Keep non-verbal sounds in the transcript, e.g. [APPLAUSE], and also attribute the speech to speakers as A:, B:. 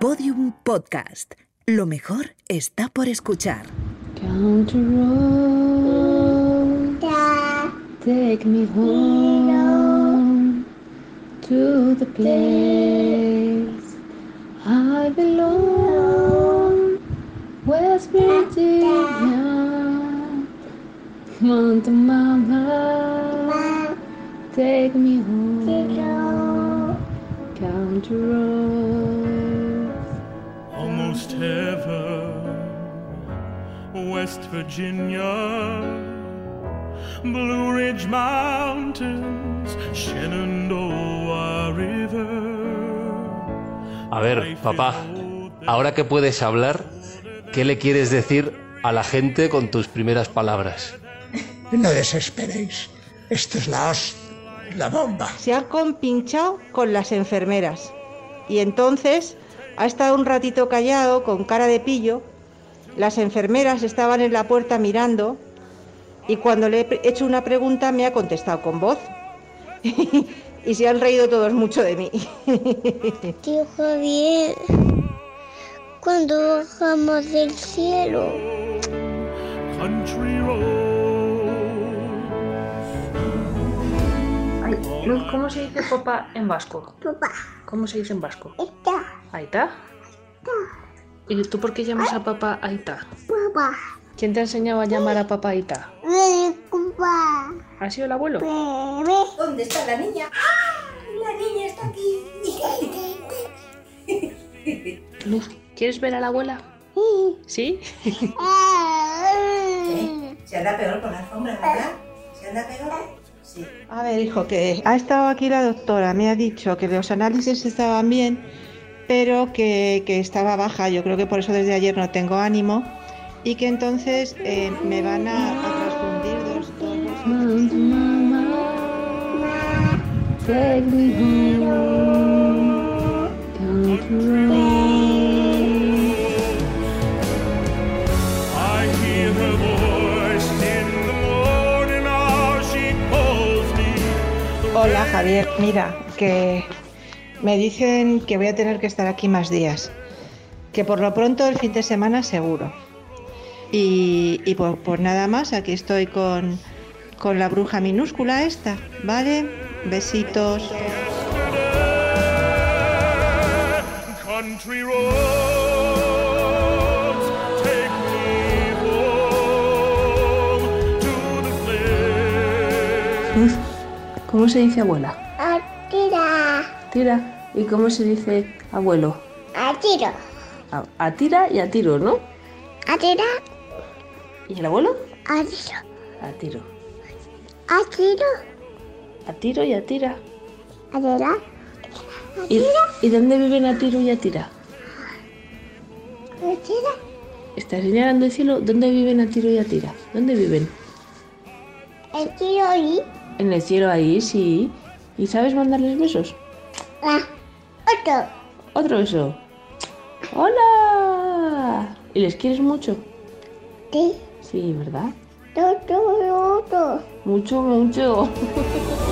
A: Podium Podcast. Lo mejor está por escuchar.
B: Country road, take me home to the place I belong, West Virginia, Mountain Mama, take me home, country road.
C: Almost heaven, West Virginia, Blue Ridge Mountains, Shenandoah River.
D: A ver, papá, ahora que puedes hablar, ¿qué le quieres decir a la gente con tus primeras palabras?
E: No desesperéis. Esto es la hostia, la bomba.
F: se ha compinchado con las enfermeras. Y entonces ha estado un ratito callado, con cara de pillo. Las enfermeras estaban en la puerta mirando y cuando le he hecho una pregunta me ha contestado con voz. [LAUGHS] y se han reído todos mucho de mí. [LAUGHS]
G: Tío Javier, cuando bajamos del cielo.
B: Ay, Luz, ¿cómo se dice papá en vasco?
G: papá,
B: ¿Cómo se dice en vasco?
G: está,
B: Aita. ¿Y tú por qué llamas a papá Aita?
G: papá,
B: ¿Quién te ha enseñado a llamar a papá Aita?
G: papá,
B: ¿Ha sido el abuelo?
G: bebé.
H: ¿Dónde está la niña? ¡Ah! La niña está aquí. [LAUGHS]
B: Luz, ¿quieres ver a la abuela? ¿Sí? [LAUGHS]
H: Se anda peor con la alfombra, ¿verdad? Se anda peor. Sí.
F: A ver, hijo, que ha estado aquí la doctora, me ha dicho que los análisis estaban bien, pero que, que estaba baja. Yo creo que por eso desde ayer no tengo ánimo y que entonces eh, me van a, a transfundir dos, dos. Hola Javier, mira, que me dicen que voy a tener que estar aquí más días, que por lo pronto el fin de semana seguro. Y, y por, por nada más, aquí estoy con, con la bruja minúscula esta, ¿vale? Besitos.
B: ¿cómo se dice abuela?
G: Atira,
B: Tira. ¿Y cómo se dice abuelo? A, a tira y a tiro, ¿no?
G: atira,
B: ¿Y el abuelo?
G: atiro,
B: A tiro.
G: atiro,
B: A tiro y a tira.
G: atira,
B: ¿Y, ¿y dónde viven a tiro y a tira?
G: atira,
B: Está señalando el cielo. ¿Dónde viven a tiro y a tira? ¿Dónde viven?
G: atiro y,
B: En el cielo ahí, sí. ¿Y sabes mandarles besos?
G: Ah, otro,
B: Otro beso. ¡Hola! ¿Y les quieres mucho?
G: sí,
B: Sí, ¿verdad? Mucho, mucho. [LAUGHS]